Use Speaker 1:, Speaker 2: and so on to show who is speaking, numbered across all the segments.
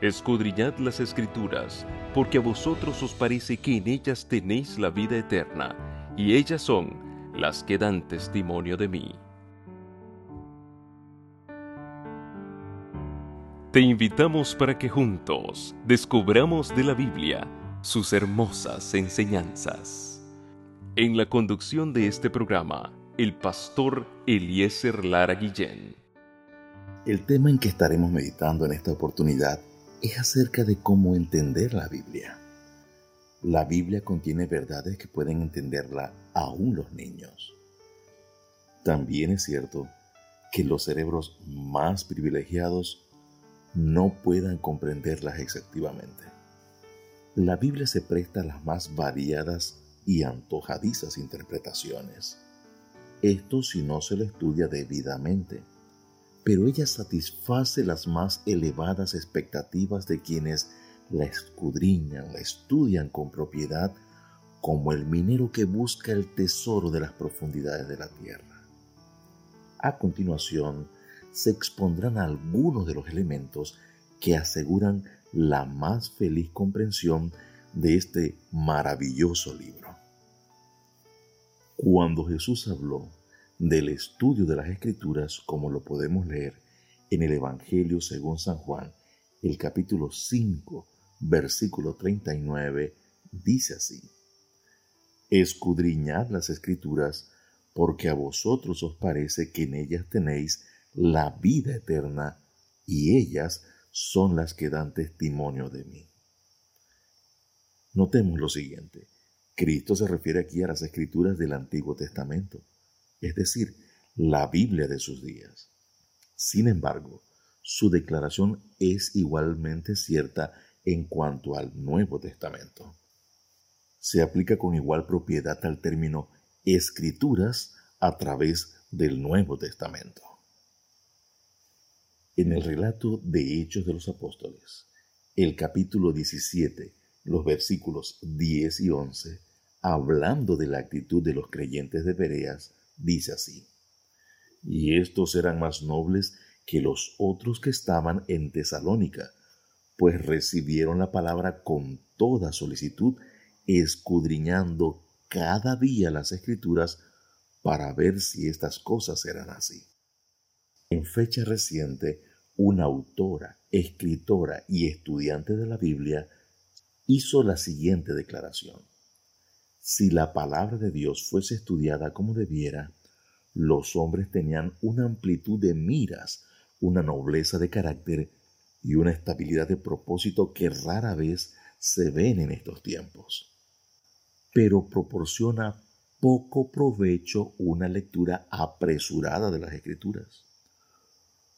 Speaker 1: Escudriñad las escrituras, porque a vosotros os parece que en ellas tenéis la vida eterna, y ellas son las que dan testimonio de mí. Te invitamos para que juntos descubramos de la Biblia sus hermosas enseñanzas. En la conducción de este programa, el pastor Eliezer Lara Guillén.
Speaker 2: El tema en que estaremos meditando en esta oportunidad es acerca de cómo entender la Biblia. La Biblia contiene verdades que pueden entenderla aún los niños. También es cierto que los cerebros más privilegiados no puedan comprenderlas exactamente. La Biblia se presta a las más variadas y antojadizas interpretaciones. Esto si no se lo estudia debidamente pero ella satisface las más elevadas expectativas de quienes la escudriñan, la estudian con propiedad, como el minero que busca el tesoro de las profundidades de la tierra. A continuación, se expondrán algunos de los elementos que aseguran la más feliz comprensión de este maravilloso libro. Cuando Jesús habló del estudio de las escrituras como lo podemos leer en el Evangelio según San Juan, el capítulo 5, versículo 39, dice así, Escudriñad las escrituras, porque a vosotros os parece que en ellas tenéis la vida eterna, y ellas son las que dan testimonio de mí. Notemos lo siguiente. Cristo se refiere aquí a las escrituras del Antiguo Testamento es decir, la Biblia de sus días. Sin embargo, su declaración es igualmente cierta en cuanto al Nuevo Testamento. Se aplica con igual propiedad al término escrituras a través del Nuevo Testamento. En el relato de Hechos de los Apóstoles, el capítulo 17, los versículos 10 y 11, hablando de la actitud de los creyentes de Bereas, dice así, y estos eran más nobles que los otros que estaban en Tesalónica, pues recibieron la palabra con toda solicitud, escudriñando cada día las escrituras para ver si estas cosas eran así. En fecha reciente, una autora, escritora y estudiante de la Biblia hizo la siguiente declaración. Si la palabra de Dios fuese estudiada como debiera, los hombres tenían una amplitud de miras, una nobleza de carácter y una estabilidad de propósito que rara vez se ven en estos tiempos. Pero proporciona poco provecho una lectura apresurada de las escrituras.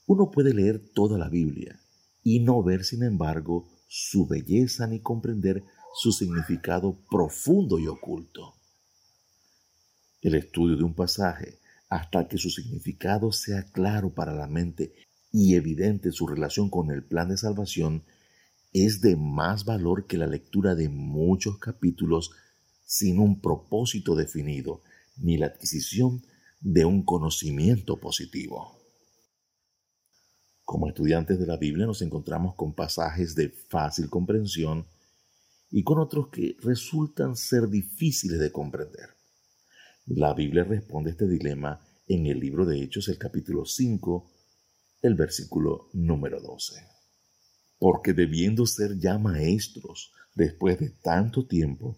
Speaker 2: Uno puede leer toda la Biblia y no ver, sin embargo, su belleza ni comprender su significado profundo y oculto. El estudio de un pasaje hasta que su significado sea claro para la mente y evidente su relación con el plan de salvación, es de más valor que la lectura de muchos capítulos sin un propósito definido, ni la adquisición de un conocimiento positivo. Como estudiantes de la Biblia nos encontramos con pasajes de fácil comprensión y con otros que resultan ser difíciles de comprender. La Biblia responde a este dilema en el libro de Hechos, el capítulo 5, el versículo número 12. Porque debiendo ser ya maestros después de tanto tiempo,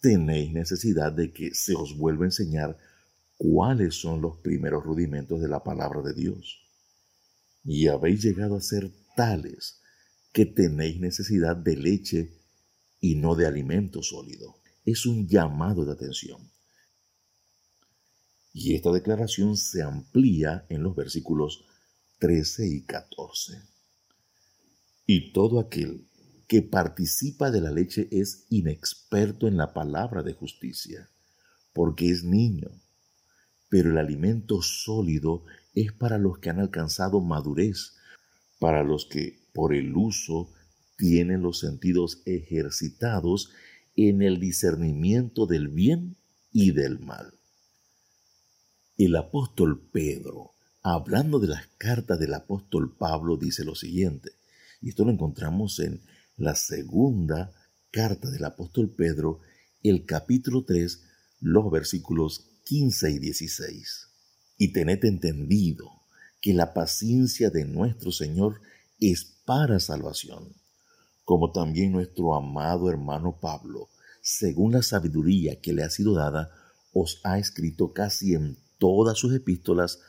Speaker 2: tenéis necesidad de que se os vuelva a enseñar cuáles son los primeros rudimentos de la palabra de Dios. Y habéis llegado a ser tales que tenéis necesidad de leche y no de alimento sólido. Es un llamado de atención. Y esta declaración se amplía en los versículos 13 y 14. Y todo aquel que participa de la leche es inexperto en la palabra de justicia, porque es niño. Pero el alimento sólido es para los que han alcanzado madurez, para los que por el uso tienen los sentidos ejercitados en el discernimiento del bien y del mal. El apóstol Pedro, hablando de las cartas del apóstol Pablo, dice lo siguiente, Y esto lo encontramos en la segunda carta del apóstol Pedro, el capítulo 3, los versículos 15 y 16. Y tened entendido que la paciencia de nuestro Señor es para salvación, como también nuestro amado hermano Pablo, según la sabiduría que le ha sido dada, os ha escrito casi en todas sus epístolas,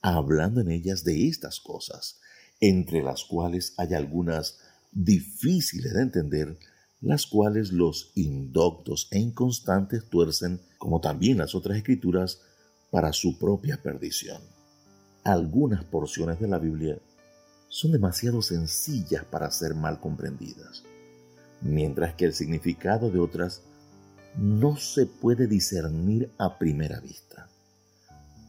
Speaker 2: hablando en ellas de estas cosas, entre las cuales hay algunas difíciles de entender, las cuales los indoctos e inconstantes tuercen, como también las otras escrituras, para su propia perdición. Algunas porciones de la Biblia son demasiado sencillas para ser mal comprendidas, mientras que el significado de otras no se puede discernir a primera vista.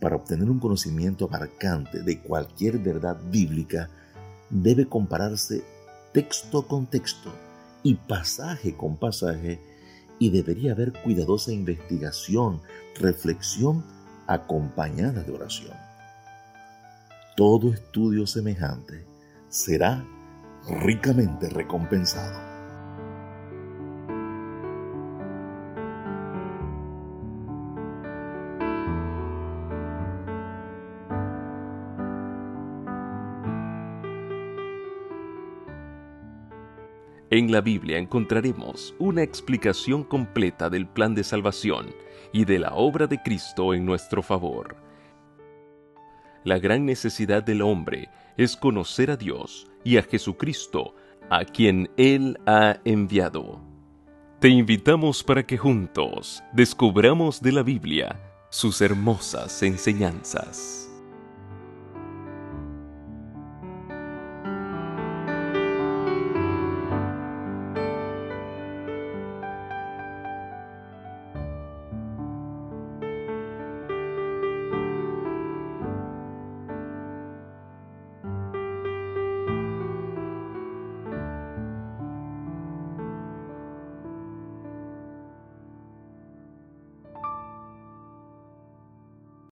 Speaker 2: Para obtener un conocimiento abarcante de cualquier verdad bíblica, debe compararse texto con texto y pasaje con pasaje y debería haber cuidadosa investigación, reflexión acompañada de oración. Todo estudio semejante será ricamente recompensado.
Speaker 1: En la Biblia encontraremos una explicación completa del plan de salvación y de la obra de Cristo en nuestro favor. La gran necesidad del hombre es conocer a Dios y a Jesucristo, a quien Él ha enviado. Te invitamos para que juntos descubramos de la Biblia sus hermosas enseñanzas.